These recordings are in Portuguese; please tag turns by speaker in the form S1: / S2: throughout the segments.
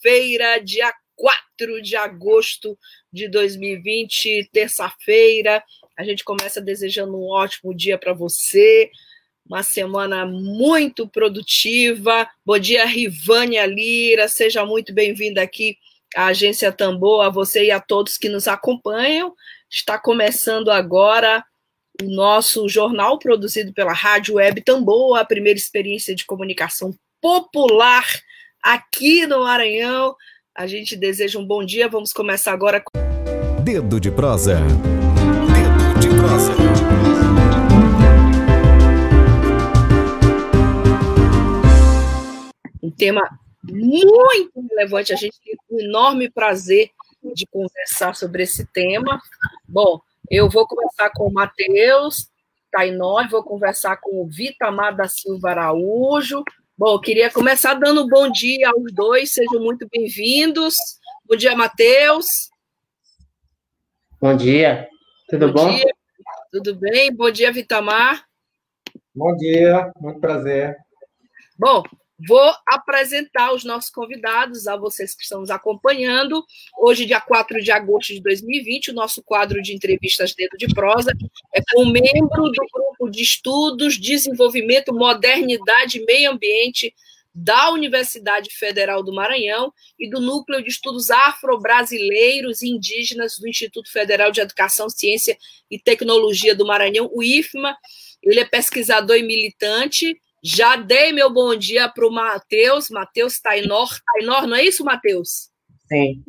S1: feira dia 4 de agosto de 2020, terça-feira. A gente começa desejando um ótimo dia para você, uma semana muito produtiva. Bom dia, Rivânia Lira, seja muito bem-vinda aqui à Agência Tambor, a você e a todos que nos acompanham. Está começando agora o nosso jornal produzido pela Rádio Web Tambor, a primeira experiência de comunicação popular aqui no Maranhão. A gente deseja um bom dia. Vamos começar agora com.
S2: Dedo de prosa. Dedo de prosa.
S1: Um tema muito relevante. A gente tem um enorme prazer de conversar sobre esse tema. Bom, eu vou conversar com o Matheus Tainó, vou conversar com o Vitamar da Silva Araújo, Bom, queria começar dando um bom dia aos dois, sejam muito bem-vindos. Bom dia, Matheus.
S3: Bom dia, tudo bom?
S1: bom? Dia. Tudo bem? Bom dia, Vitamar.
S4: Bom dia, muito prazer.
S1: Bom, Vou apresentar os nossos convidados a vocês que estão nos acompanhando. Hoje, dia 4 de agosto de 2020, o nosso quadro de entrevistas Dedo de Prosa é com um membro do grupo de estudos, desenvolvimento, modernidade e meio ambiente da Universidade Federal do Maranhão e do Núcleo de Estudos Afro-Brasileiros e Indígenas do Instituto Federal de Educação, Ciência e Tecnologia do Maranhão, o IFMA. Ele é pesquisador e militante já dei meu bom dia para o Matheus, Matheus Tainor. Tainor, não é isso, Matheus?
S3: Sim.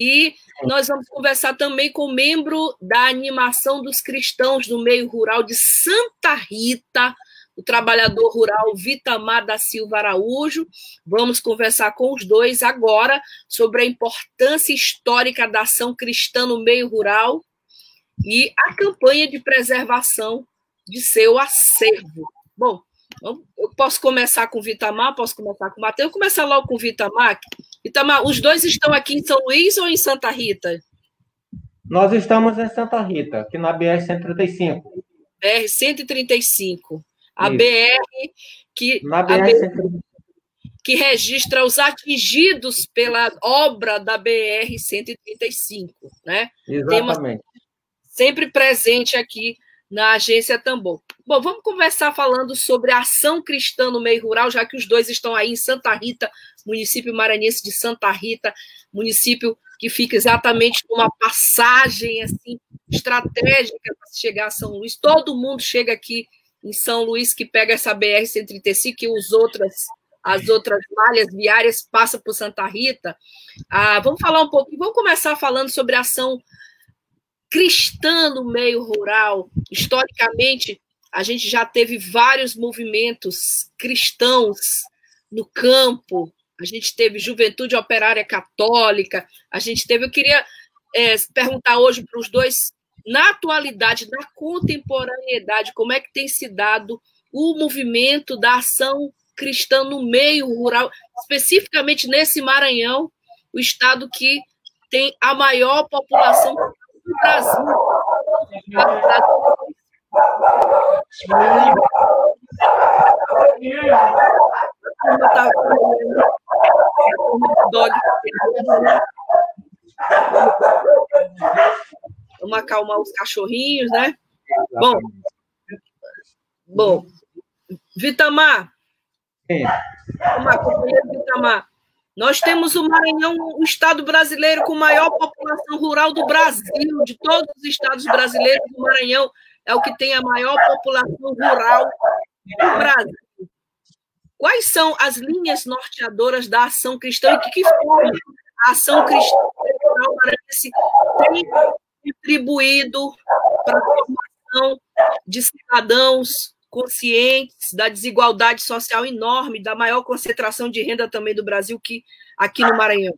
S1: E nós vamos conversar também com o membro da animação dos cristãos do meio rural de Santa Rita, o trabalhador rural Vitamar da Silva Araújo. Vamos conversar com os dois agora sobre a importância histórica da ação cristã no meio rural e a campanha de preservação de seu acervo. Bom, eu posso começar com o Vitamar, posso começar com o Matheus. Eu vou começar logo com o Vitamar. Vitamar, os dois estão aqui em São Luís ou em Santa Rita?
S3: Nós estamos em Santa Rita, aqui na BR-135.
S1: BR-135. A Isso. BR que.
S3: Na BR-135
S1: que registra os atingidos pela obra da BR-135, né?
S3: Exatamente.
S1: sempre presente aqui na agência Tambor. Bom, vamos conversar falando sobre a ação cristã no meio rural, já que os dois estão aí em Santa Rita, município maranhense de Santa Rita, município que fica exatamente numa passagem assim estratégica para chegar a São Luís. Todo mundo chega aqui em São Luís que pega essa BR 135 e os outras as outras malhas viárias passam por Santa Rita. Ah, vamos falar um pouquinho, vamos começar falando sobre a ação cristã no meio rural. Historicamente, a gente já teve vários movimentos cristãos no campo. A gente teve Juventude Operária Católica. A gente teve. Eu queria é, perguntar hoje para os dois, na atualidade, na contemporaneidade, como é que tem se dado o movimento da ação cristã no meio rural, especificamente nesse Maranhão, o estado que tem a maior população Brasil. Vamos acalmar os cachorrinhos, né? Bom, bom, Vitamar, uma companheira Vitamar, nós temos o Maranhão, o estado brasileiro com maior população rural do Brasil, de todos os estados brasileiros, o Maranhão é o que tem a maior população rural do Brasil. Quais são as linhas norteadoras da ação cristã e que, que forma a ação cristã rural maranhense tem contribuído para a formação de cidadãos conscientes da desigualdade social enorme, da maior concentração de renda também do Brasil que aqui no Maranhão.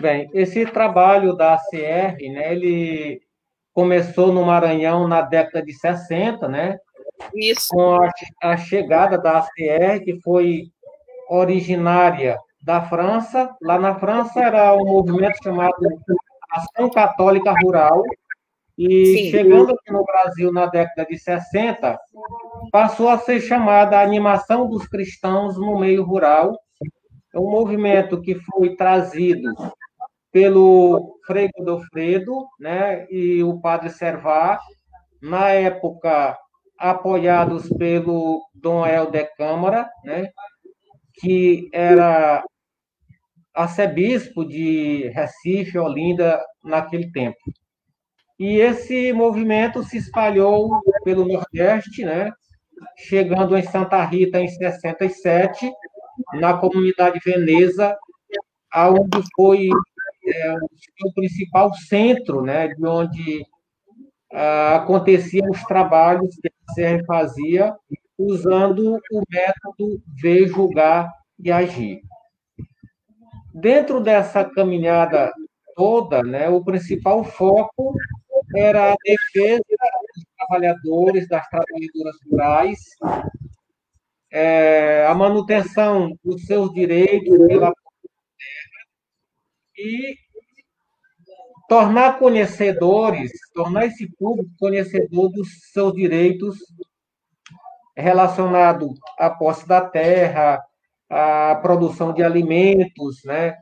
S3: Bem, esse trabalho da ACR, né, ele começou no Maranhão na década de 60, né?
S1: Isso.
S3: Com a, a chegada da ACR, que foi originária da França. Lá na França era um movimento chamado Ação Católica Rural. E Sim. chegando aqui no Brasil na década de 60, passou a ser chamada Animação dos Cristãos no Meio Rural. É um movimento que foi trazido pelo Frei Godofredo né, e o Padre Servar, na época apoiados pelo Dom Helder Câmara, né, que era arcebispo de Recife, Olinda, naquele tempo. E esse movimento se espalhou pelo Nordeste, né? chegando em Santa Rita em 67, na comunidade Veneza, aonde foi é, o principal centro, né, de onde ah, aconteciam os trabalhos que a CR fazia, usando o método ver, julgar e agir. Dentro dessa caminhada toda, né, o principal foco era a defesa dos trabalhadores, das trabalhadoras rurais, é, a manutenção dos seus direitos pela terra e tornar conhecedores, tornar esse público conhecedor dos seus direitos relacionado à posse da terra, à produção de alimentos, né?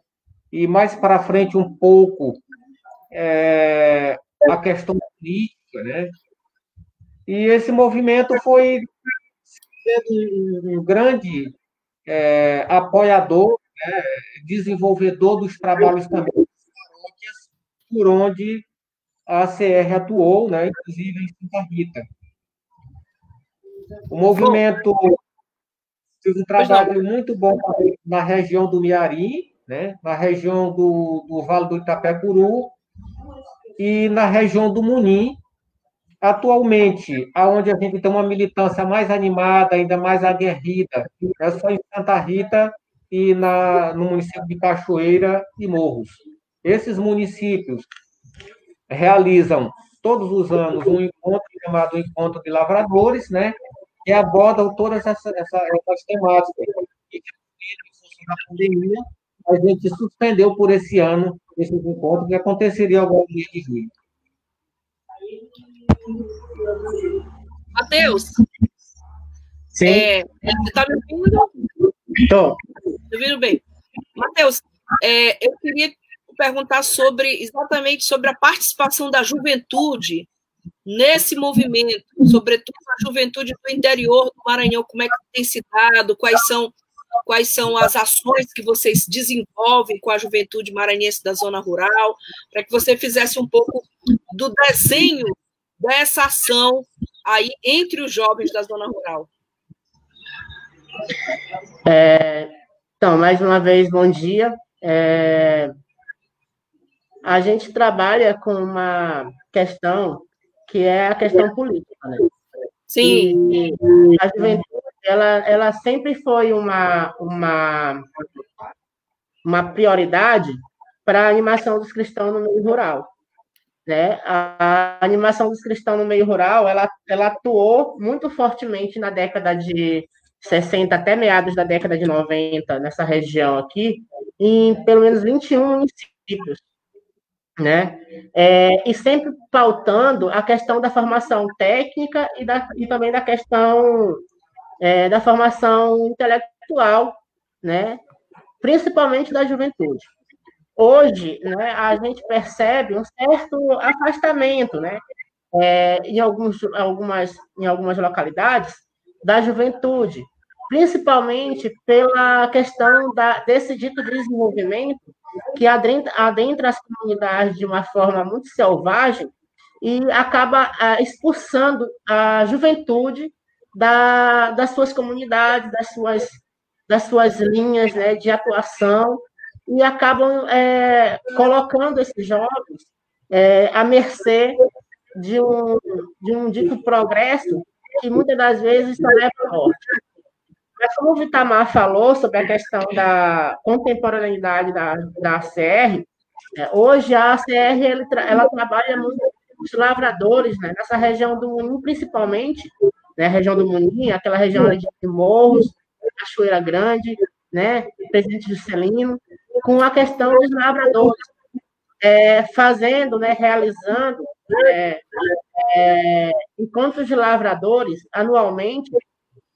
S3: E mais para frente um pouco é, a questão política, né? E esse movimento foi sendo um grande é, apoiador, né, desenvolvedor dos trabalhos também das paróquias, por onde a CR atuou, né, inclusive em Santa Rita. O movimento fez um trabalho muito bom na região do Miari, né, na região do, do Vale do Itapecuru e na região do Munim. Atualmente, aonde a gente tem uma militância mais animada, ainda mais aguerrida, é só em Santa Rita e na, no município de Cachoeira e Morros. Esses municípios realizam todos os anos um encontro chamado Encontro de Lavradores, né? Que abordam todas essas, essas, essas temáticas. E, da pandemia, a gente suspendeu por esse ano esses encontros que aconteceria algum dia de julho.
S1: Matheus.
S3: Sim.
S1: É, você está me ouvindo?
S3: Estou.
S1: Estou ouvindo bem. Matheus, é, eu queria perguntar sobre exatamente sobre a participação da juventude nesse movimento, sobretudo a juventude do interior do Maranhão, como é que tem se dado, quais são quais são as ações que vocês desenvolvem com a juventude maranhense da zona rural, para que você fizesse um pouco do desenho dessa ação aí entre os jovens da zona rural.
S5: É, então, mais uma vez, bom dia. É, a gente trabalha com uma questão que é a questão política, né?
S1: Sim.
S5: E a juventude, ela, ela sempre foi uma, uma, uma prioridade para a animação dos cristãos no meio rural. Né? A, a animação dos cristãos no meio rural, ela, ela atuou muito fortemente na década de 60 até meados da década de 90, nessa região aqui, em pelo menos 21 municípios né? É, e sempre pautando a questão da formação técnica e, da, e também da questão é, da formação intelectual, né? Principalmente da juventude. Hoje, né, a gente percebe um certo afastamento, né? É, em, alguns, algumas, em algumas localidades, da juventude, principalmente pela questão da, desse dito desenvolvimento que adentra, adentra as comunidades de uma forma muito selvagem e acaba ah, expulsando a juventude da, das suas comunidades, das suas, das suas linhas né, de atuação, e acabam é, colocando esses jovens é, à mercê de um, de um dito progresso que muitas das vezes só leva à morte. Mas como o Vitamar falou sobre a questão da contemporaneidade da, da ACR, é, hoje a ACR ela trabalha muito com os lavradores, né, nessa região do Munim, principalmente, né, região do Munim, aquela região de Morros, Cachoeira Grande, né, Presidente Juscelino, com a questão dos lavradores, é, fazendo, né, realizando é, é, encontros de lavradores anualmente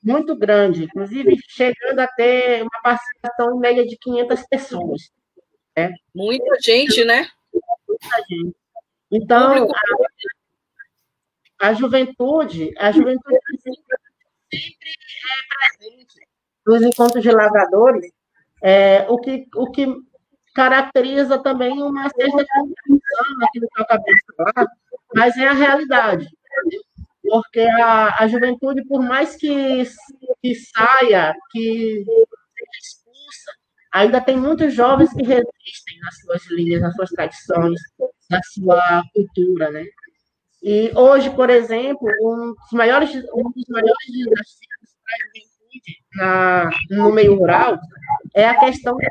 S5: muito grande, inclusive chegando a ter uma participação em média de 500 pessoas.
S1: Né? Muita gente, né? Muita
S5: gente. Então, a, a, juventude, a juventude sempre é presente nos encontros de lavradores, é, o, que, o que caracteriza também uma certa contradição aqui no que eu acabei de falar, mas é a realidade. Porque a, a juventude, por mais que, que saia, que seja expulsa, ainda tem muitos jovens que resistem nas suas linhas, nas suas tradições, na sua cultura, né? E hoje, por exemplo, um dos maiores, um dos maiores desafios para a juventude na, no meio rural é a questão da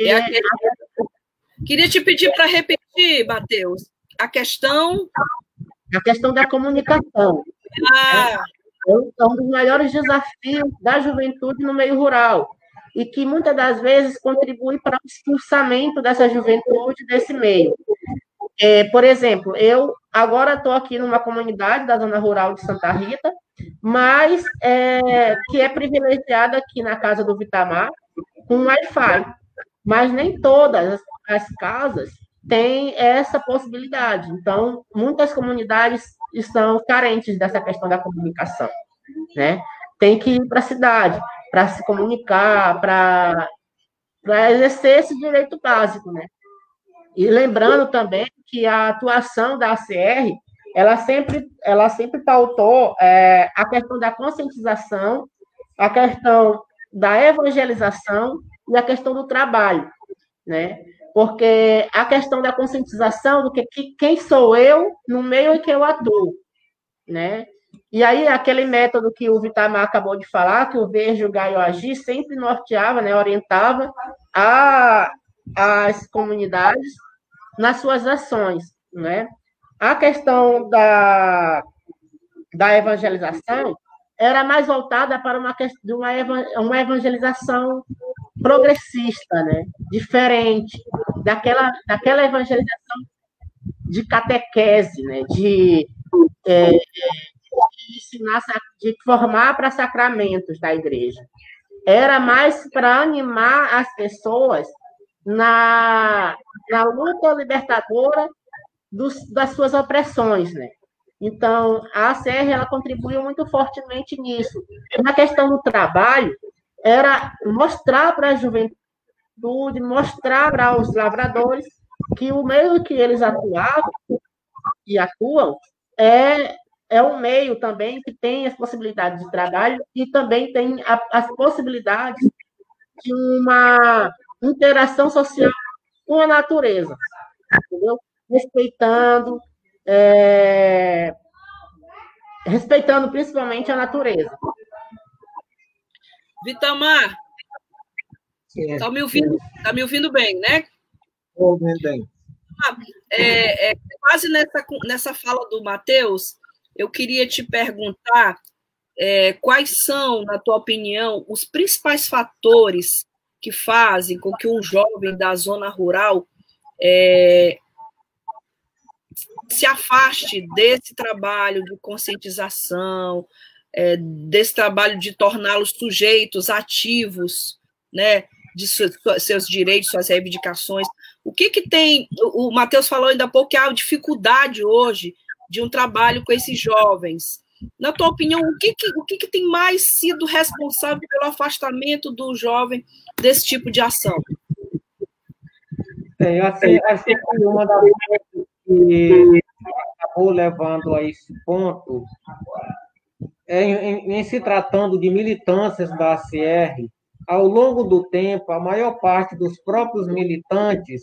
S1: é a... Queria te pedir para repetir, Matheus, a questão.
S5: A questão da comunicação. Ah. É um dos maiores desafios da juventude no meio rural e que muitas das vezes contribui para o expulsamento dessa juventude desse meio. É, por exemplo, eu agora estou aqui numa comunidade da zona rural de Santa Rita, mas é, que é privilegiada aqui na casa do Vitamar com Wi-Fi mas nem todas as casas têm essa possibilidade. Então, muitas comunidades estão carentes dessa questão da comunicação, né? Tem que ir para a cidade para se comunicar, para exercer esse direito básico, né? E lembrando também que a atuação da ACR, ela sempre, ela sempre pautou é, a questão da conscientização, a questão da evangelização e a questão do trabalho, né? Porque a questão da conscientização do que, que quem sou eu no meio em que eu atuo, né? E aí aquele método que o Vitamar acabou de falar, que o ver, julgar agir, sempre norteava, né, orientava a, as comunidades nas suas ações, né? A questão da, da evangelização era mais voltada para uma, uma, uma evangelização progressista, né? diferente daquela, daquela evangelização de catequese, né? de, é, de ensinar, de formar para sacramentos da igreja. Era mais para animar as pessoas na, na luta libertadora dos, das suas opressões, né? Então, a ACR ela contribuiu muito fortemente nisso. Na questão do trabalho, era mostrar para a juventude, mostrar para os lavradores que o meio que eles atuavam e atuam é, é um meio também que tem as possibilidades de trabalho e também tem a, as possibilidades de uma interação social com a natureza, entendeu? respeitando é, respeitando principalmente a natureza.
S1: Vitamar, está me ouvindo? Tá me ouvindo bem, né?
S4: Ouvindo bem.
S1: Ah, é, é, quase nessa, nessa fala do Matheus, eu queria te perguntar é, quais são, na tua opinião, os principais fatores que fazem com que um jovem da zona rural é, se afaste desse trabalho de conscientização, é, desse trabalho de torná-los sujeitos ativos, né, de seus direitos, suas reivindicações. O que que tem? O, o Matheus falou ainda há pouco que há dificuldade hoje de um trabalho com esses jovens. Na tua opinião, o que, que, o que, que tem mais sido responsável pelo afastamento do jovem desse tipo de ação?
S3: Achei, achei que uma das coisas que acabou levando a esse ponto, é, em, em, se tratando de militâncias da ACR, ao longo do tempo, a maior parte dos próprios militantes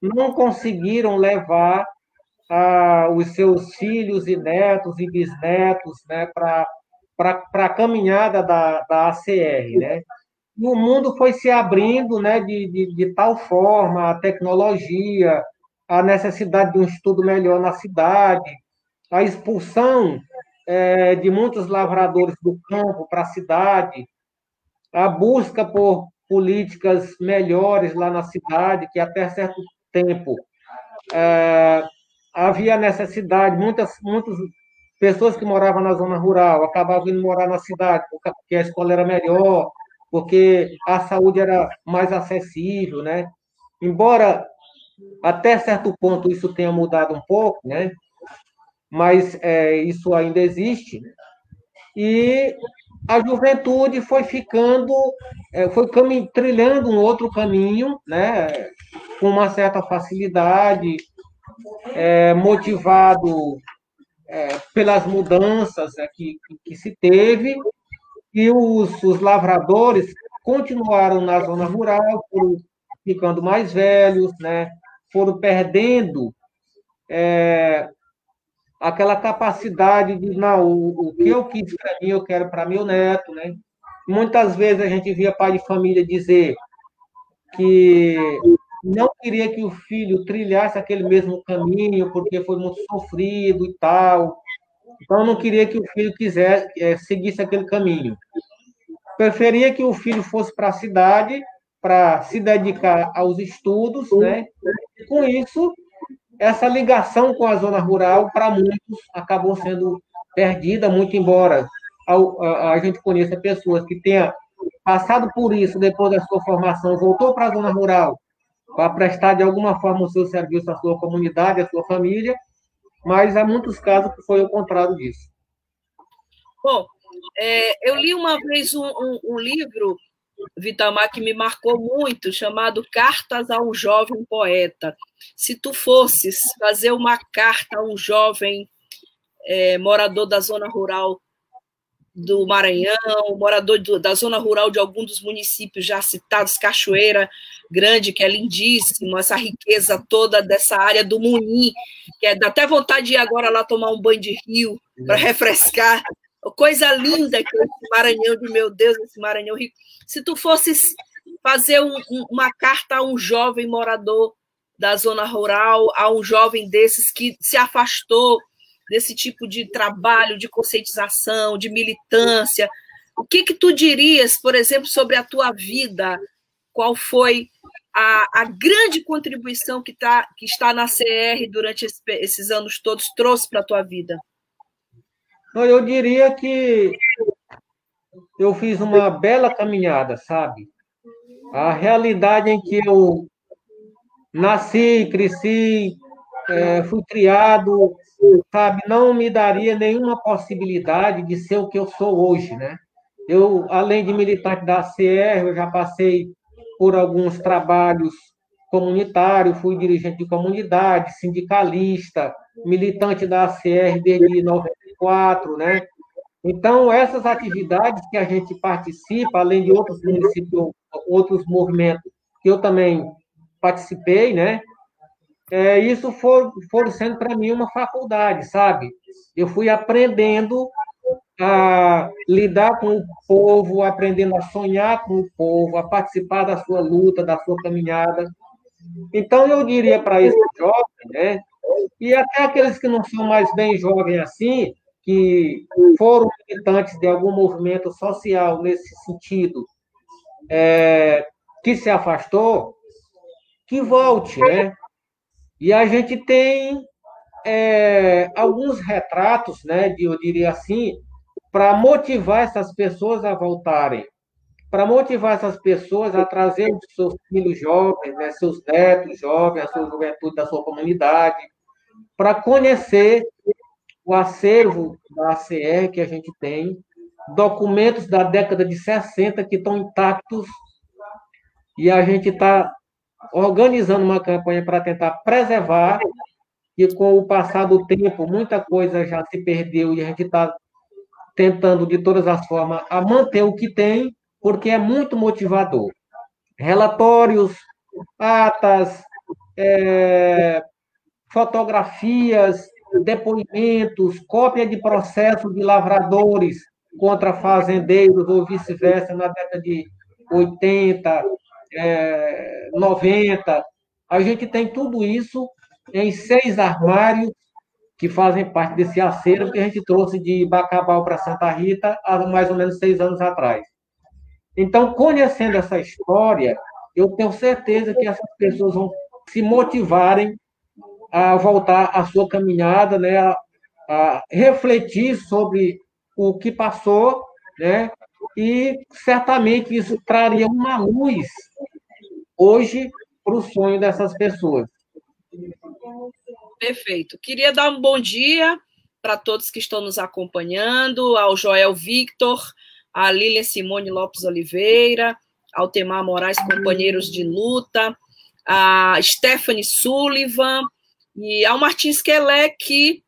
S3: não conseguiram levar ah, os seus filhos e netos e bisnetos né, para a caminhada da, da ACR, né? E o mundo foi se abrindo, né, de, de, de tal forma, a tecnologia, a necessidade de um estudo melhor na cidade, a expulsão é, de muitos lavradores do campo para a cidade, a busca por políticas melhores lá na cidade, que até certo tempo é, havia necessidade, muitas, muitas pessoas que moravam na zona rural acabavam indo morar na cidade, porque a escola era melhor, porque a saúde era mais acessível, né? Embora até certo ponto isso tenha mudado um pouco, né? Mas é, isso ainda existe. E a juventude foi ficando, é, foi trilhando um outro caminho, né? Com uma certa facilidade, é, motivado é, pelas mudanças é, que, que se teve, e os, os lavradores continuaram na zona rural, foram ficando mais velhos, né? foram perdendo é, aquela capacidade de, não, o, o que eu quis para mim, eu quero para meu neto. Né? Muitas vezes a gente via pai de família dizer que não queria que o filho trilhasse aquele mesmo caminho, porque foi muito sofrido e tal. Então, não queria que o filho quisesse é, seguisse aquele caminho. Preferia que o filho fosse para a cidade para se dedicar aos estudos, né? E com isso, essa ligação com a zona rural, para muitos, acabou sendo perdida, muito embora a, a, gente conheça pessoas que tenham passado por isso depois da sua formação, voltou para a zona rural para prestar de alguma forma o seu serviço à sua comunidade, à sua família, mas há muitos casos que foi o contrário disso.
S1: Bom, é, eu li uma vez um, um, um livro, Vitamar, que me marcou muito, chamado Cartas a um Jovem Poeta. Se tu fosses fazer uma carta a um jovem é, morador da zona rural do Maranhão, morador do, da zona rural de algum dos municípios já citados, Cachoeira Grande, que é lindíssimo, essa riqueza toda dessa área do Munim, que é, dá até vontade de ir agora lá tomar um banho de rio para refrescar. Coisa linda que é esse Maranhão de meu Deus, esse Maranhão rico. Se tu fosses fazer um, um, uma carta a um jovem morador da zona rural, a um jovem desses que se afastou desse tipo de trabalho de conscientização, de militância. O que que tu dirias, por exemplo, sobre a tua vida? Qual foi a, a grande contribuição que, tá, que está na CR durante esse, esses anos todos trouxe para a tua vida?
S3: Eu diria que eu fiz uma bela caminhada, sabe? A realidade em que eu nasci, cresci, é, fui criado, sabe, não me daria nenhuma possibilidade de ser o que eu sou hoje, né? Eu, além de militante da ACR, eu já passei por alguns trabalhos comunitários, fui dirigente de comunidade, sindicalista, militante da ACR desde 94, né? Então, essas atividades que a gente participa, além de outros municípios, outros movimentos que eu também participei, né? É, isso for sendo para mim uma faculdade, sabe? Eu fui aprendendo a lidar com o povo, aprendendo a sonhar com o povo, a participar da sua luta, da sua caminhada. Então, eu diria para esse jovem, né? E até aqueles que não são mais bem jovens assim, que foram militantes de algum movimento social nesse sentido, é, que se afastou, que volte, né? E a gente tem é, alguns retratos, né, de, eu diria assim, para motivar essas pessoas a voltarem, para motivar essas pessoas a trazer os seus filhos jovens, né, seus netos jovens, a sua juventude da sua comunidade, para conhecer o acervo da ACR que a gente tem, documentos da década de 60 que estão intactos, e a gente está organizando uma campanha para tentar preservar, e com o passar do tempo, muita coisa já se perdeu e a gente está tentando, de todas as formas, a manter o que tem, porque é muito motivador. Relatórios, atas, é, fotografias, depoimentos, cópia de processos de lavradores contra fazendeiros ou vice-versa na década de 80, é, 90. A gente tem tudo isso em seis armários que fazem parte desse acervo que a gente trouxe de Bacabal para Santa Rita há mais ou menos seis anos atrás. Então, conhecendo essa história, eu tenho certeza que essas pessoas vão se motivarem a voltar à sua caminhada, né, a, a refletir sobre o que passou, né, e certamente isso traria uma luz hoje para o sonho dessas pessoas.
S1: Perfeito. Queria dar um bom dia para todos que estão nos acompanhando, ao Joel Victor, a Lília Simone Lopes Oliveira, ao Temar Moraes, companheiros de luta, a Stephanie Sullivan e ao Martins Quelé, que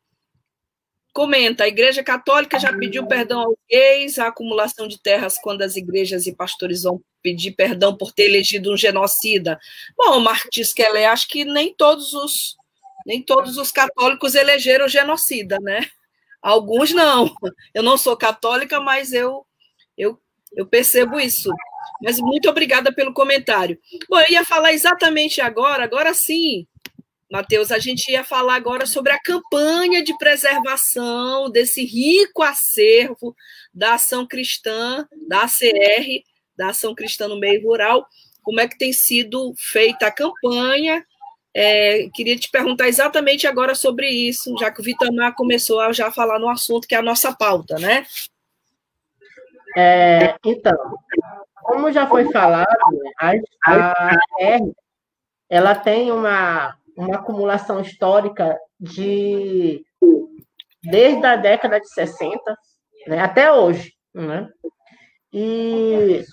S1: comenta: a Igreja Católica já pediu perdão aos gays, a acumulação de terras quando as igrejas e pastores vão pedir perdão por ter elegido um genocida. Bom, Martins Kelly, acho que nem todos os nem todos os católicos elegeram genocida, né? Alguns não. Eu não sou católica, mas eu eu, eu percebo isso. Mas muito obrigada pelo comentário. Bom, eu ia falar exatamente agora, agora sim, Matheus, a gente ia falar agora sobre a campanha de preservação desse rico acervo da ação cristã, da ACR, da ação cristã no meio rural, como é que tem sido feita a campanha. É, queria te perguntar exatamente agora sobre isso, já que o Vitamar começou a já falar no assunto que é a nossa pauta, né?
S5: É, então, como já foi falado, a, a AR, ela tem uma uma acumulação histórica de desde a década de 60 né, até hoje. Né? E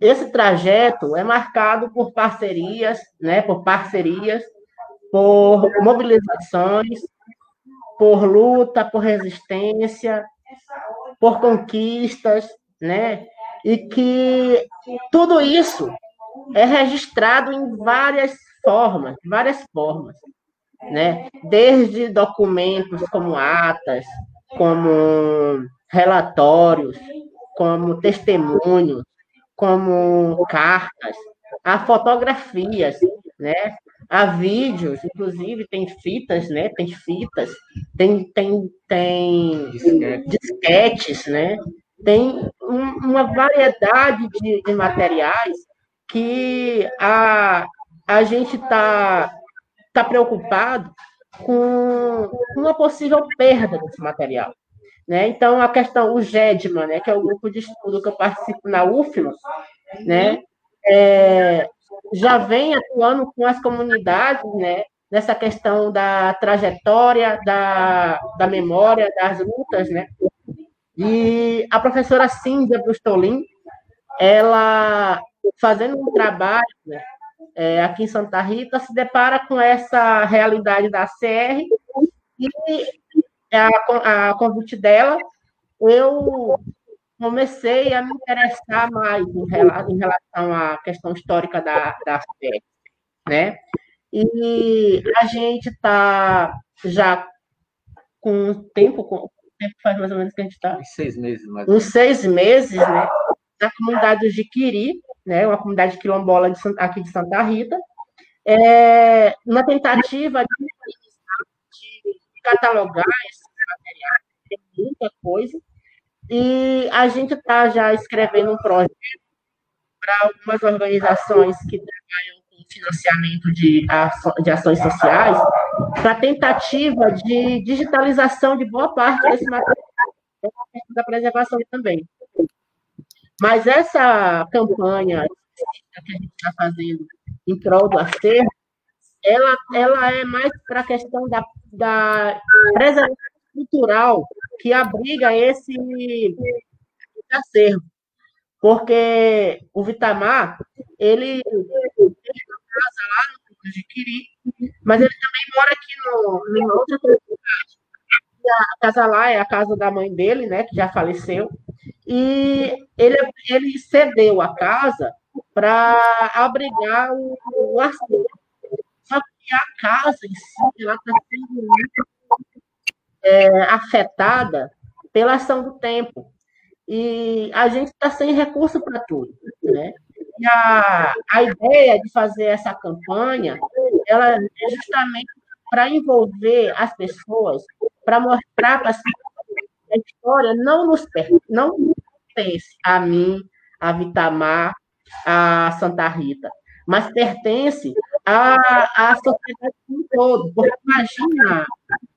S5: esse trajeto é marcado por parcerias, né, por parcerias, por mobilizações, por luta, por resistência, por conquistas, né? E que tudo isso é registrado em várias formas, várias formas, né? Desde documentos como atas, como relatórios, como testemunhos, como cartas, a fotografias, né? Há vídeos, inclusive tem fitas, né? Tem fitas, tem tem tem disquetes, né? Tem uma variedade de, de materiais que a, a gente está tá preocupado com uma possível perda desse material. Né? Então, a questão, o GEDMA, né, que é o grupo de estudo que eu participo na UFLA, né, é, já vem atuando com as comunidades né, nessa questão da trajetória, da, da memória, das lutas. Né? E a professora Cíndia Brustolin, ela fazendo um trabalho né, é, aqui em Santa Rita, se depara com essa realidade da CR e a, a convite dela, eu comecei a me interessar mais em, em relação à questão histórica da, da CR, né? E a gente está já com tempo, com tempo faz mais ou menos que a gente está?
S3: Uns seis meses, mais
S5: Uns seis meses, né? Na comunidade do Jiquiri, né, uma comunidade quilombola de, aqui de Santa Rita, é, uma tentativa de, de catalogar esses materiais, tem muita coisa, e a gente está já escrevendo um projeto para algumas organizações que trabalham com financiamento de, de ações sociais, para tentativa de digitalização de boa parte desse material da preservação também. Mas essa campanha que a gente está fazendo em prol do acervo, ela, ela é mais para a questão da, da preservação cultural que abriga esse acervo. Porque o Vitamar, ele uma casa lá no Jiquiri, mas ele também mora aqui no, em outra comunidade. A casa lá é a casa da mãe dele, né, que já faleceu. E ele, ele cedeu a casa para abrigar o, o. Só que a casa em si, está sendo muito é, afetada pela ação do tempo. e a gente está sem recurso para tudo, né? E a, a ideia de fazer essa campanha, ela é justamente para envolver as pessoas, para mostrar para a história não nos não pertence a mim, a Vitamar, a Santa Rita, mas pertence à, à sociedade como um todo. Porque imagina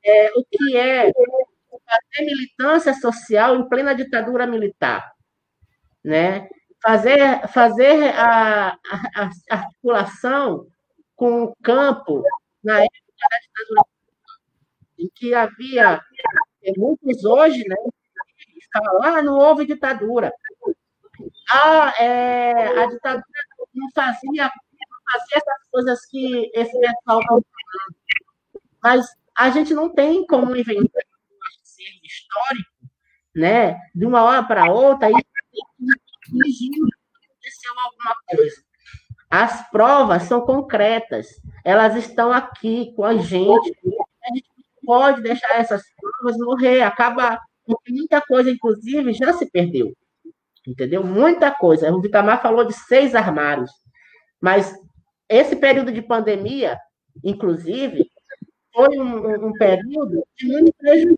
S5: é, o que é fazer militância social em plena ditadura militar, né? Fazer, fazer a, a, a articulação com o campo na época da ditadura em que havia é, muitos hoje, né? Falam, ah, não houve ditadura. Ah, é, a ditadura não fazia, não fazia essas coisas que esse pessoal está falando. Mas a gente não tem como inventar acervo histórico, né, de uma hora para outra, e fingindo que aconteceu alguma coisa. As provas são concretas, elas estão aqui com a gente. A gente pode deixar essas provas morrer, acabar, porque muita coisa, inclusive, já se perdeu. Entendeu? Muita coisa. O Vitamar falou de seis armários, mas esse período de pandemia, inclusive, foi um, um período de muito prejuízo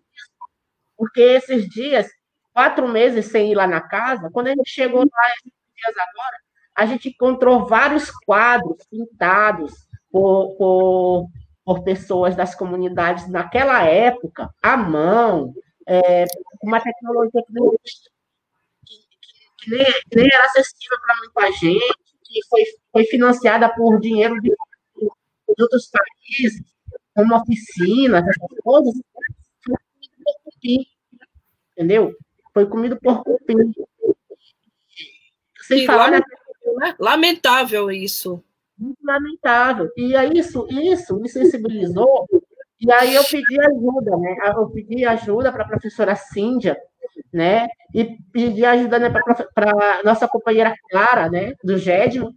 S5: porque esses dias, quatro meses sem ir lá na casa, quando a gente chegou lá, esses dias agora, a gente encontrou vários quadros pintados por, por, por pessoas das comunidades naquela época, à mão, é, uma tecnologia que, nem, que, nem, que nem era acessível para muita gente, que foi, foi financiada por dinheiro de, de outros países, como oficinas, essas coisas, cupim, entendeu? Foi comido por cupim.
S1: Sem falar lamentável, né? lamentável isso.
S5: Muito lamentável. E é isso, isso me sensibilizou. E aí eu pedi ajuda, né? Eu pedi ajuda para a professora Cíndia, né? E pedi ajuda né, para nossa companheira Clara, né? Do GEDMO,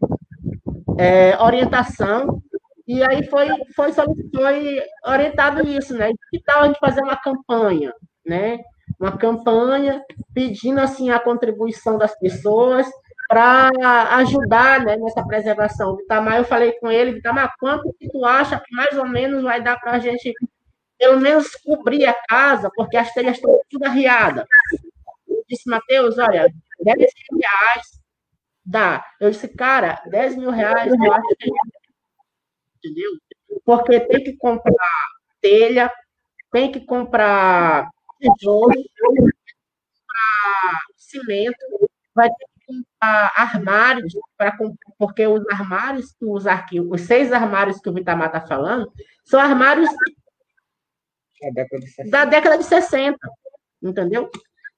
S5: é, orientação. E aí foi, foi, foi orientado isso, né? Que tal a gente fazer uma campanha, né? Uma campanha pedindo assim a contribuição das pessoas para ajudar né, nessa preservação. Vitamar, eu falei com ele, Vitamar, quanto que tu acha que mais ou menos vai dar para a gente, pelo menos, cobrir a casa, porque as telhas estão tudo arriadas. Eu disse, Matheus, olha, 10 mil reais dá. Eu disse, cara, 10 mil reais eu acho que entendeu? Porque tem que comprar telha, tem que comprar tijolo, comprar cimento, vai ter que armários, pra, porque os armários que os arquivos, os seis armários que o Vitamar está falando, são armários da década de 60, entendeu?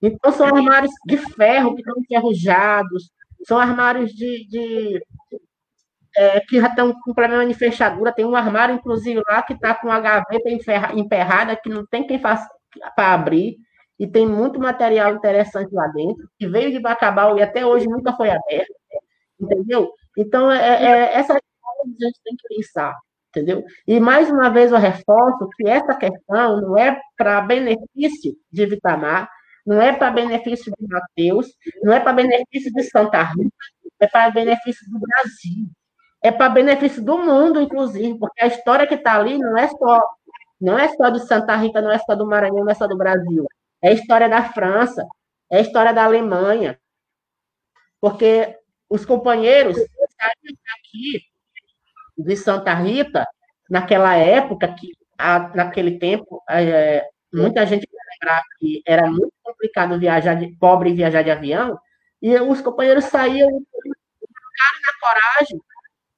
S5: Então, são armários de ferro, que estão enferrujados, são armários de, de é, que já estão com problema de fechadura. Tem um armário, inclusive, lá que está com a gaveta emperrada, que não tem quem faça para abrir. E tem muito material interessante lá dentro, que veio de Bacabal e até hoje nunca foi aberto. Entendeu? Então, é, é, essa a gente tem que pensar. Entendeu? E mais uma vez eu reforço que essa questão não é para benefício de Vitamar, não é para benefício de Mateus, não é para benefício de Santa Rita, é para benefício do Brasil é para benefício do mundo, inclusive, porque a história que está ali não é só não é só de Santa Rita, não é só do Maranhão, não é só do Brasil. É a história da França, é a história da Alemanha. Porque os companheiros saíram aqui de Santa Rita, naquela época, que naquele tempo, é, muita gente lembrar que era muito complicado viajar de pobre viajar de avião, e os companheiros saíam na coragem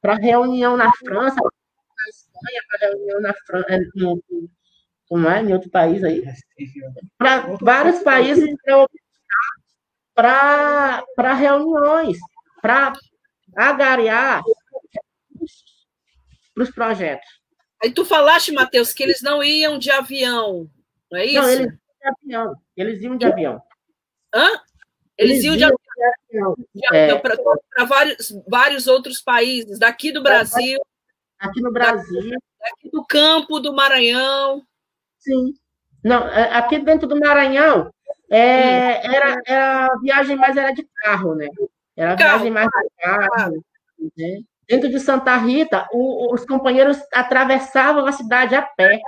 S5: para reunião na França, na Espanha, para reunião na França, é, no, como é, em outro país aí, para vários países para reuniões, para agariar para os projetos.
S1: Aí tu falaste, Matheus, que eles não iam de avião, não é isso? Não,
S5: eles iam de avião. Eles iam de avião.
S1: Hã? Eles, eles iam de avião é, para vários, vários outros países, daqui do Brasil.
S5: Aqui no Brasil.
S1: Daqui do campo do Maranhão.
S5: Sim. Não, é, aqui dentro do Maranhão, É, era, era viagem, mas era de carro, né? Era viagem mais de carro. Né? Dentro de Santa Rita, o, os companheiros atravessavam a cidade a pé.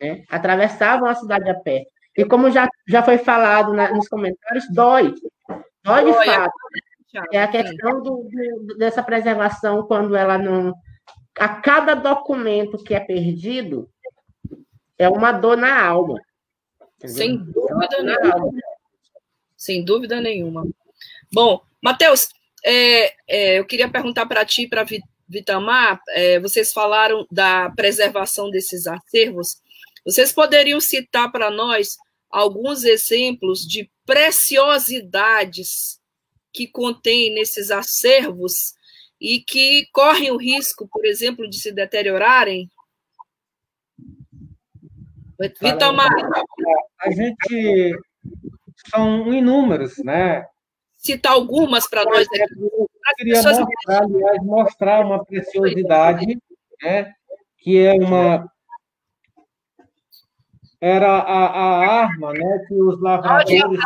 S5: Né? Atravessavam a cidade a pé. E como já, já foi falado na, nos comentários, dói. Dói de fato. É a questão do, do, dessa preservação quando ela não. A cada documento que é perdido é uma dor na alma.
S1: Entendeu? Sem dúvida nenhuma. Sem dúvida nenhuma. Bom, Matheus, é, é, eu queria perguntar para ti, para Vitamar, é, vocês falaram da preservação desses acervos. Vocês poderiam citar para nós alguns exemplos de preciosidades que contém nesses acervos e que correm o risco, por exemplo, de se deteriorarem?
S3: Vitamar. A gente são inúmeros, né?
S1: citar algumas para nós aqui.
S3: Eu queria mostrar, aliás, mostrar uma preciosidade, né, que é uma era a, a arma, né, que os lavradores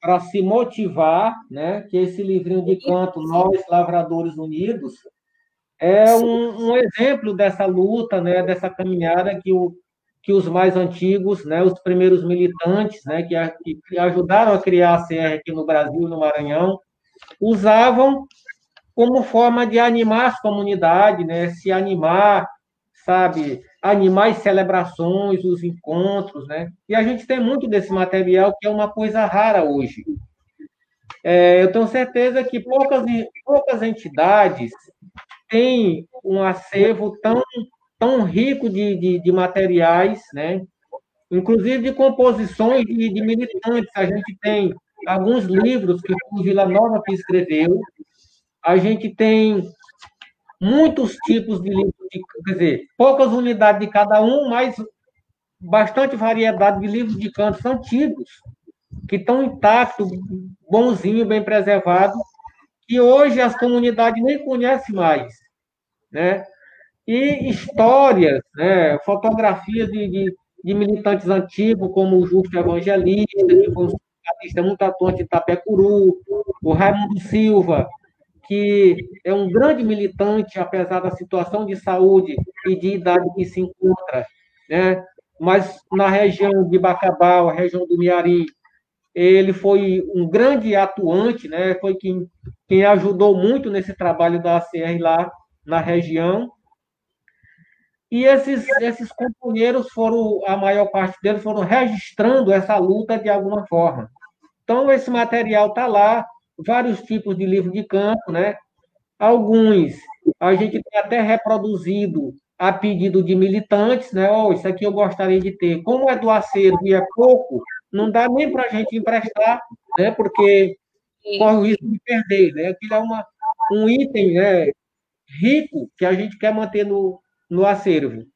S3: para se motivar, né, que esse livrinho de canto Nós Lavradores Unidos é um, um exemplo dessa luta, né, dessa caminhada que o que os mais antigos, né, os primeiros militantes, né, que, que ajudaram a criar a CR aqui no Brasil, no Maranhão, usavam como forma de animar as comunidades, né, se animar, sabe, animar as celebrações, os encontros, né, e a gente tem muito desse material que é uma coisa rara hoje. É, eu tenho certeza que poucas, poucas entidades têm um acervo tão tão rico de, de, de materiais, né? inclusive de composições de, de, militantes. A gente tem alguns livros que o Vila Nova que escreveu, a gente tem muitos tipos de livros, de, quer dizer, poucas unidades de cada um, mas bastante variedade de livros de cantos antigos, que estão intactos, bonzinho, bem preservados, que hoje as comunidades nem conhecem mais, né? E histórias, né, fotografias de, de, de, militantes antigos, como o Justo Evangelista, que foi um sindicalista muito atuante de Itapecuru, o Raimundo Silva, que é um grande militante, apesar da situação de saúde e de idade que se encontra, né? mas na região de Bacabal, a região do Miari, ele foi um grande atuante, né? foi quem, quem ajudou muito nesse trabalho da ACR lá na região, e esses, esses companheiros foram, a maior parte deles foram registrando essa luta de alguma forma. Então, esse material está lá, vários tipos de livro de campo, né? Alguns a gente tem até reproduzido a pedido de militantes, né? Oh, isso aqui eu gostaria de ter. Como é do acervo e é pouco, não dá nem para a gente emprestar, né? Porque corre o risco de perder, né? Aquilo é uma, um item né? rico que a gente quer manter no, no acervo.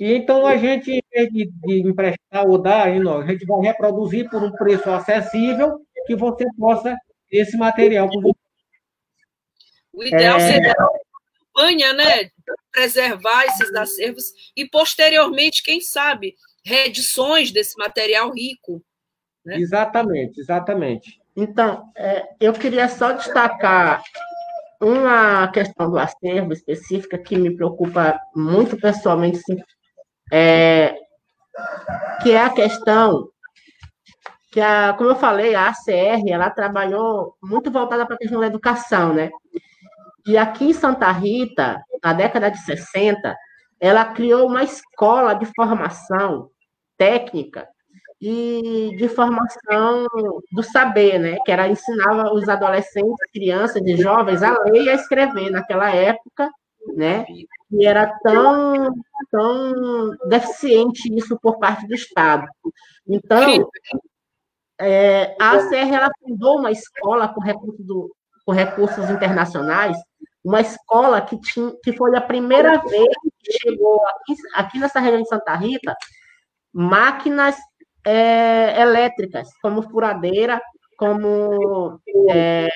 S3: E então a gente, em vez de, de emprestar ou dar, a gente vai reproduzir por um preço acessível que você possa esse material com você.
S1: O ideal é... seria a campanha, né? Preservar esses acervos e, posteriormente, quem sabe, reedições desse material rico.
S3: Né? Exatamente, exatamente.
S5: Então, é, eu queria só destacar uma questão do acervo específica que me preocupa muito pessoalmente, é, que é a questão que, a, como eu falei, a ACR, ela trabalhou muito voltada para a questão da educação, né? E aqui em Santa Rita, na década de 60, ela criou uma escola de formação técnica e de formação do saber, né? Que era ensinava os adolescentes, crianças e jovens a ler e a escrever naquela época, né? E era tão, tão deficiente isso por parte do Estado. Então, é, a ACR ela fundou uma escola com recursos, do, com recursos internacionais, uma escola que, tinha, que foi a primeira vez que chegou aqui, aqui nessa região de Santa Rita máquinas é, elétricas, como furadeira, como é,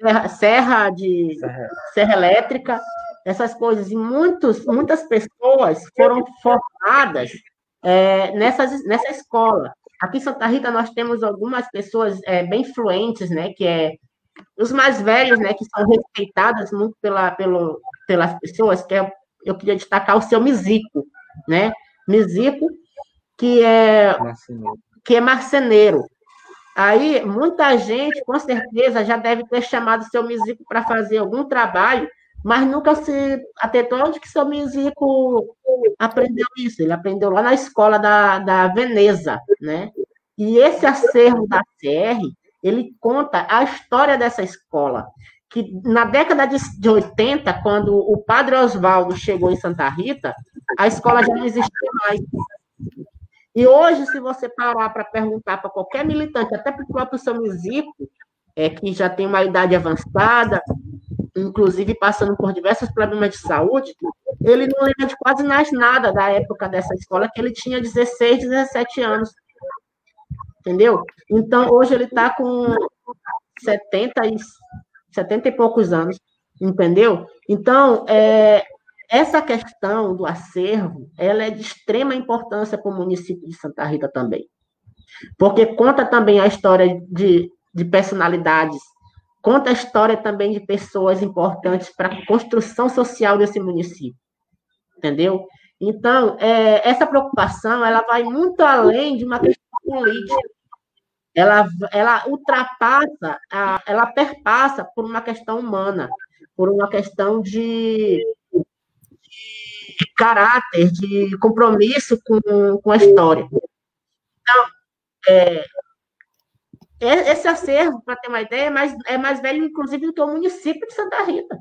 S5: serra, serra, de serra elétrica, essas coisas. E muitos, muitas pessoas foram formadas é, nessa, nessa escola. Aqui em Santa Rita nós temos algumas pessoas é, bem influentes, né, que é os mais velhos, né, que são respeitadas muito pela, pelo, pelas pessoas, que é, eu queria destacar o seu Misico, né, Misico, que é, que é marceneiro. Aí, muita gente, com certeza, já deve ter chamado seu Misico para fazer algum trabalho, mas nunca se atentou onde que seu Misico aprendeu isso. Ele aprendeu lá na escola da, da Veneza, né? E esse acervo da CR, ele conta a história dessa escola, que na década de, de 80, quando o padre Oswaldo chegou em Santa Rita, a escola já não existia mais. E hoje, se você parar para perguntar para qualquer militante, até para o próprio São Misico, é, que já tem uma idade avançada, inclusive passando por diversos problemas de saúde, ele não lembra de quase mais nada da época dessa escola, que ele tinha 16, 17 anos. Entendeu? Então, hoje ele está com 70 e, 70 e poucos anos, entendeu? Então, é, essa questão do acervo, ela é de extrema importância para o município de Santa Rita também. Porque conta também a história de, de personalidades conta a história também de pessoas importantes para a construção social desse município, entendeu? Então, é, essa preocupação, ela vai muito além de uma questão política. Ela, ela ultrapassa, ela perpassa por uma questão humana, por uma questão de caráter, de compromisso com, com a história. Então, é, esse acervo, para ter uma ideia, é mais, é mais velho, inclusive, do que o município de Santa Rita.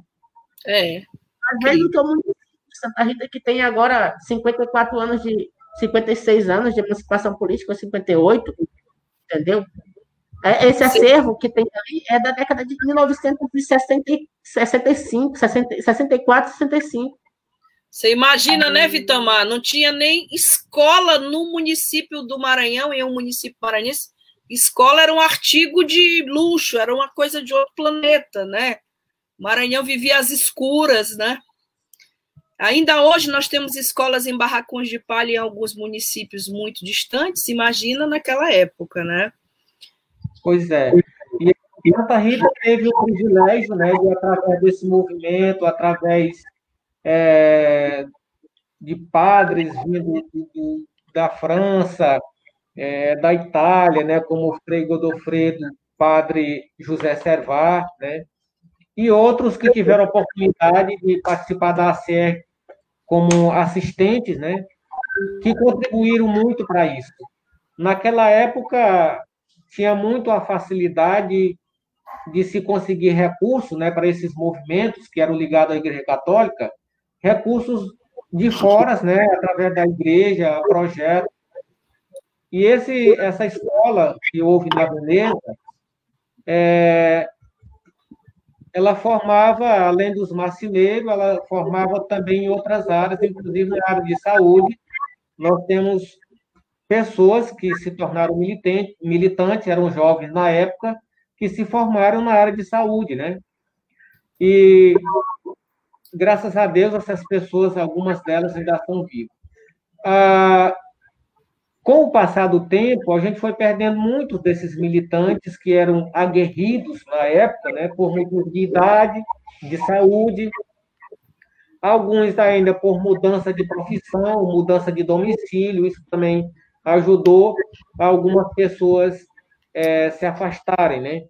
S1: É.
S5: Mais velho do que o município de Santa Rita, que tem agora 54 anos de. 56 anos de emancipação política, 58, entendeu? É, esse acervo que tem ali é da década de 1965, 64, 65.
S1: Você imagina, né, Vitamar? Não tinha nem escola no município do Maranhão, em um município maranhense, Escola era um artigo de luxo, era uma coisa de outro planeta, né? Maranhão vivia às escuras, né? Ainda hoje nós temos escolas em barracões de palha em alguns municípios muito distantes, imagina naquela época, né?
S3: Pois é. E Santa Rita teve o privilégio, né, de através desse movimento, através é, de padres vindo da França, é, da Itália, né, como o Frei Godofredo, Padre José Servar, né, e outros que tiveram a oportunidade de participar da ACR como assistentes, né, que contribuíram muito para isso. Naquela época, tinha muito a facilidade de se conseguir recursos né, para esses movimentos que eram ligados à Igreja Católica, recursos de fora, né, através da igreja, projetos. E esse, essa escola que houve na Veneza, é, ela formava, além dos marceneiros, ela formava também em outras áreas, inclusive na área de saúde. Nós temos pessoas que se tornaram militantes, militantes, eram jovens na época, que se formaram na área de saúde, né? E graças a Deus essas pessoas, algumas delas ainda estão vivas. Ah, com o passar do tempo, a gente foi perdendo muitos desses militantes que eram aguerridos na época, né, por motivos de idade, de saúde, alguns ainda por mudança de profissão, mudança de domicílio, isso também ajudou algumas pessoas é, se afastarem, né?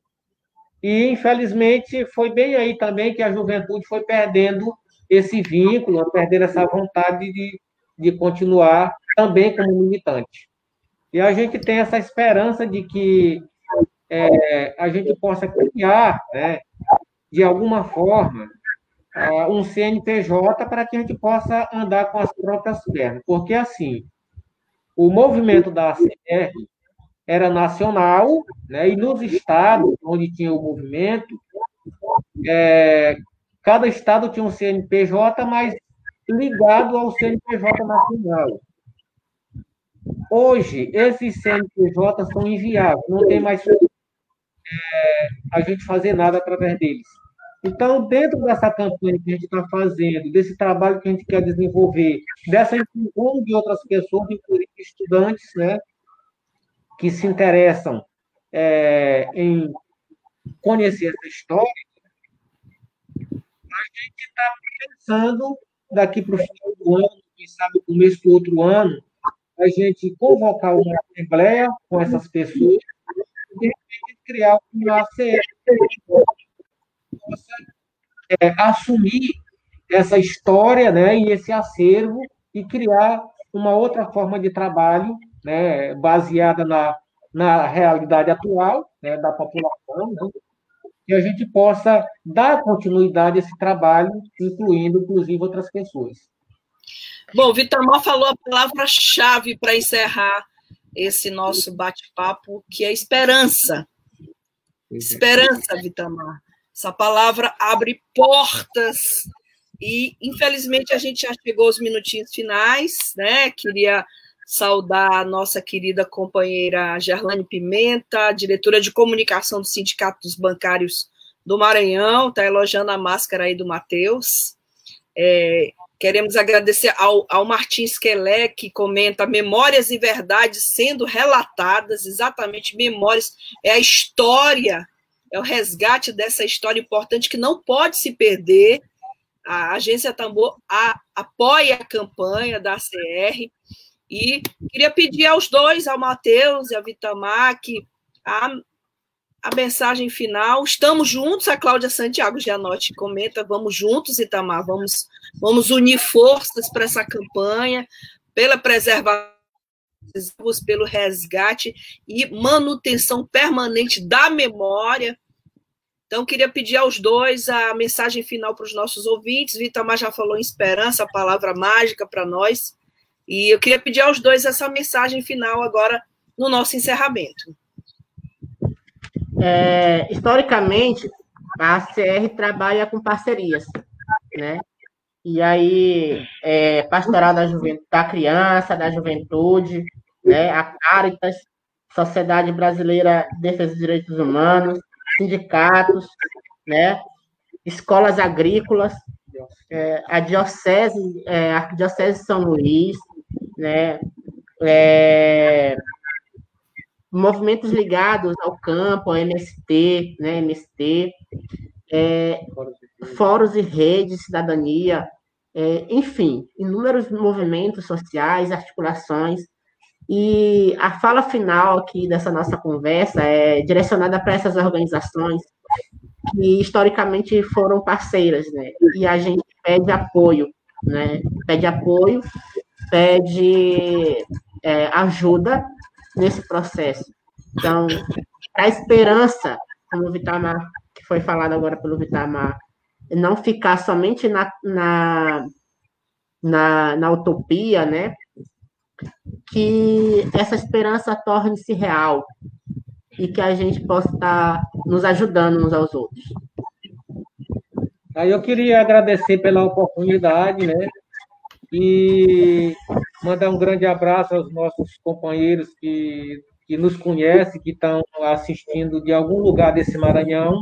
S3: E, infelizmente, foi bem aí também que a juventude foi perdendo esse vínculo, perdendo essa vontade de, de continuar também como militante. E a gente tem essa esperança de que é, a gente possa criar, né, de alguma forma, um CNPJ para que a gente possa andar com as próprias pernas. Porque, assim, o movimento da ACR era nacional, né, e nos estados onde tinha o movimento, é, cada estado tinha um CNPJ, mas ligado ao CNPJ nacional. Hoje, esses CNPJ são inviáveis, não tem mais é, a gente fazer nada através deles. Então, dentro dessa campanha que a gente está fazendo, desse trabalho que a gente quer desenvolver, dessa inclusão de outras pessoas, inclusive estudantes, né, que se interessam é, em conhecer essa história, a gente está pensando daqui para o final do ano, quem sabe começo do outro ano, a gente convocar uma assembleia com essas pessoas e criar uma ACE que possa é, assumir essa história né, e esse acervo e criar uma outra forma de trabalho né, baseada na, na realidade atual né, da população, né, que a gente possa dar continuidade a esse trabalho, incluindo, inclusive, outras pessoas.
S1: Bom, Vitamar falou a palavra-chave para encerrar esse nosso bate-papo, que é esperança. Esperança, Vitamar. Essa palavra abre portas e, infelizmente, a gente já chegou aos minutinhos finais, né? Queria saudar a nossa querida companheira Gerlane Pimenta, diretora de comunicação do Sindicato dos Bancários do Maranhão, está elogiando a máscara aí do Matheus. É, queremos agradecer ao, ao Martins Quelé, que comenta memórias e verdades sendo relatadas, exatamente memórias, é a história, é o resgate dessa história importante que não pode se perder. A Agência Tambor a, apoia a campanha da ACR, e queria pedir aos dois, ao Matheus e ao Vitamar, que a, a mensagem final. Estamos juntos, a Cláudia Santiago Gianotti comenta, vamos juntos, Itamar, vamos, vamos unir forças para essa campanha, pela preservação pelo resgate e manutenção permanente da memória. Então, queria pedir aos dois a mensagem final para os nossos ouvintes. Vitamar já falou em esperança, a palavra mágica para nós. E eu queria pedir aos dois essa mensagem final agora no nosso encerramento.
S5: É, historicamente, a ACR trabalha com parcerias, né? E aí, é, pastoral da, da criança, da juventude, né? a Caritas, Sociedade Brasileira de Defesa dos Direitos Humanos, sindicatos, né? escolas agrícolas, é, a Diocese, é, a Arquidiocese de São Luís, né? É, movimentos ligados ao campo, ao MST, né? MST, é, fóruns e redes de cidadania, é, enfim, inúmeros movimentos sociais, articulações. E a fala final aqui dessa nossa conversa é direcionada para essas organizações que historicamente foram parceiras, né? E a gente pede apoio, né? Pede apoio pede é, ajuda nesse processo. Então, a esperança, como o Vitamar, que foi falado agora pelo Vitamar, não ficar somente na, na, na, na utopia, né? Que essa esperança torne-se real e que a gente possa estar nos ajudando uns aos outros.
S3: Aí eu queria agradecer pela oportunidade, né? E mandar um grande abraço aos nossos companheiros que, que nos conhecem, que estão assistindo de algum lugar desse Maranhão,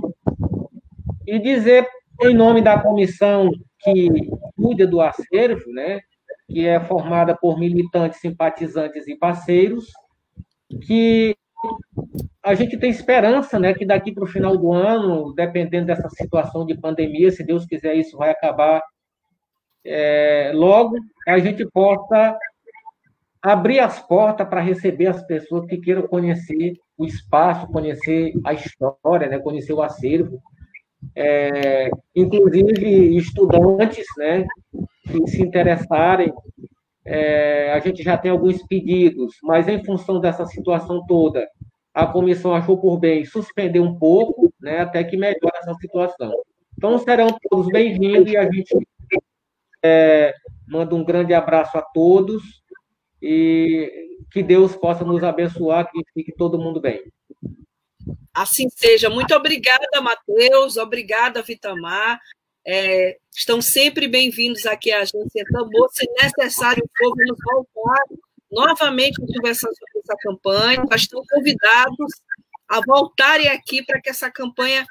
S3: e dizer, em nome da comissão que cuida do acervo, né, que é formada por militantes, simpatizantes e parceiros, que a gente tem esperança, né, que daqui para o final do ano, dependendo dessa situação de pandemia, se Deus quiser, isso vai acabar é, logo a gente possa abrir as portas para receber as pessoas que queiram conhecer o espaço, conhecer a história, né, conhecer o acervo, é, inclusive estudantes, né, que se interessarem. É, a gente já tem alguns pedidos, mas em função dessa situação toda, a comissão achou por bem suspender um pouco, né, até que melhore essa situação. Então serão todos bem-vindos e a gente é, mando um grande abraço a todos e que Deus possa nos abençoar, que fique todo mundo bem.
S1: Assim seja. Muito obrigada, Matheus. Obrigada, Vitamar. É, estão sempre bem-vindos aqui à Agência Tambor. Se necessário for, vamos voltar novamente conversar sobre essa campanha. Estão convidados a voltarem aqui para que essa campanha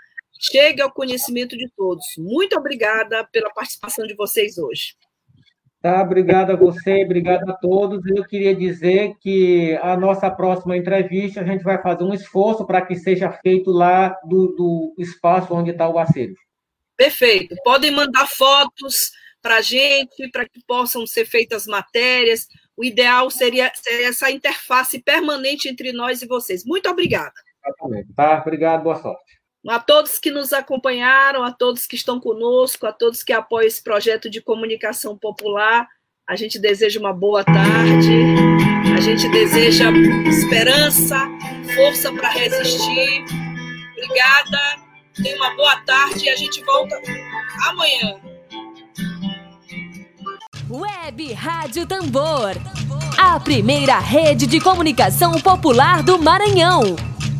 S1: chegue ao conhecimento de todos. Muito obrigada pela participação de vocês hoje.
S3: Tá, obrigado a você, obrigado a todos. Eu queria dizer que a nossa próxima entrevista a gente vai fazer um esforço para que seja feito lá do, do espaço onde está o acervo.
S1: Perfeito. Podem mandar fotos para a gente, para que possam ser feitas matérias. O ideal seria, seria, essa interface permanente entre nós e vocês. Muito obrigada.
S3: Exatamente. Tá, obrigado, boa sorte.
S1: A todos que nos acompanharam, a todos que estão conosco, a todos que apoiam esse projeto de comunicação popular, a gente deseja uma boa tarde, a gente deseja esperança, força para resistir. Obrigada, tenha uma boa tarde e a gente volta amanhã.
S6: Web Rádio Tambor, a primeira rede de comunicação popular do Maranhão.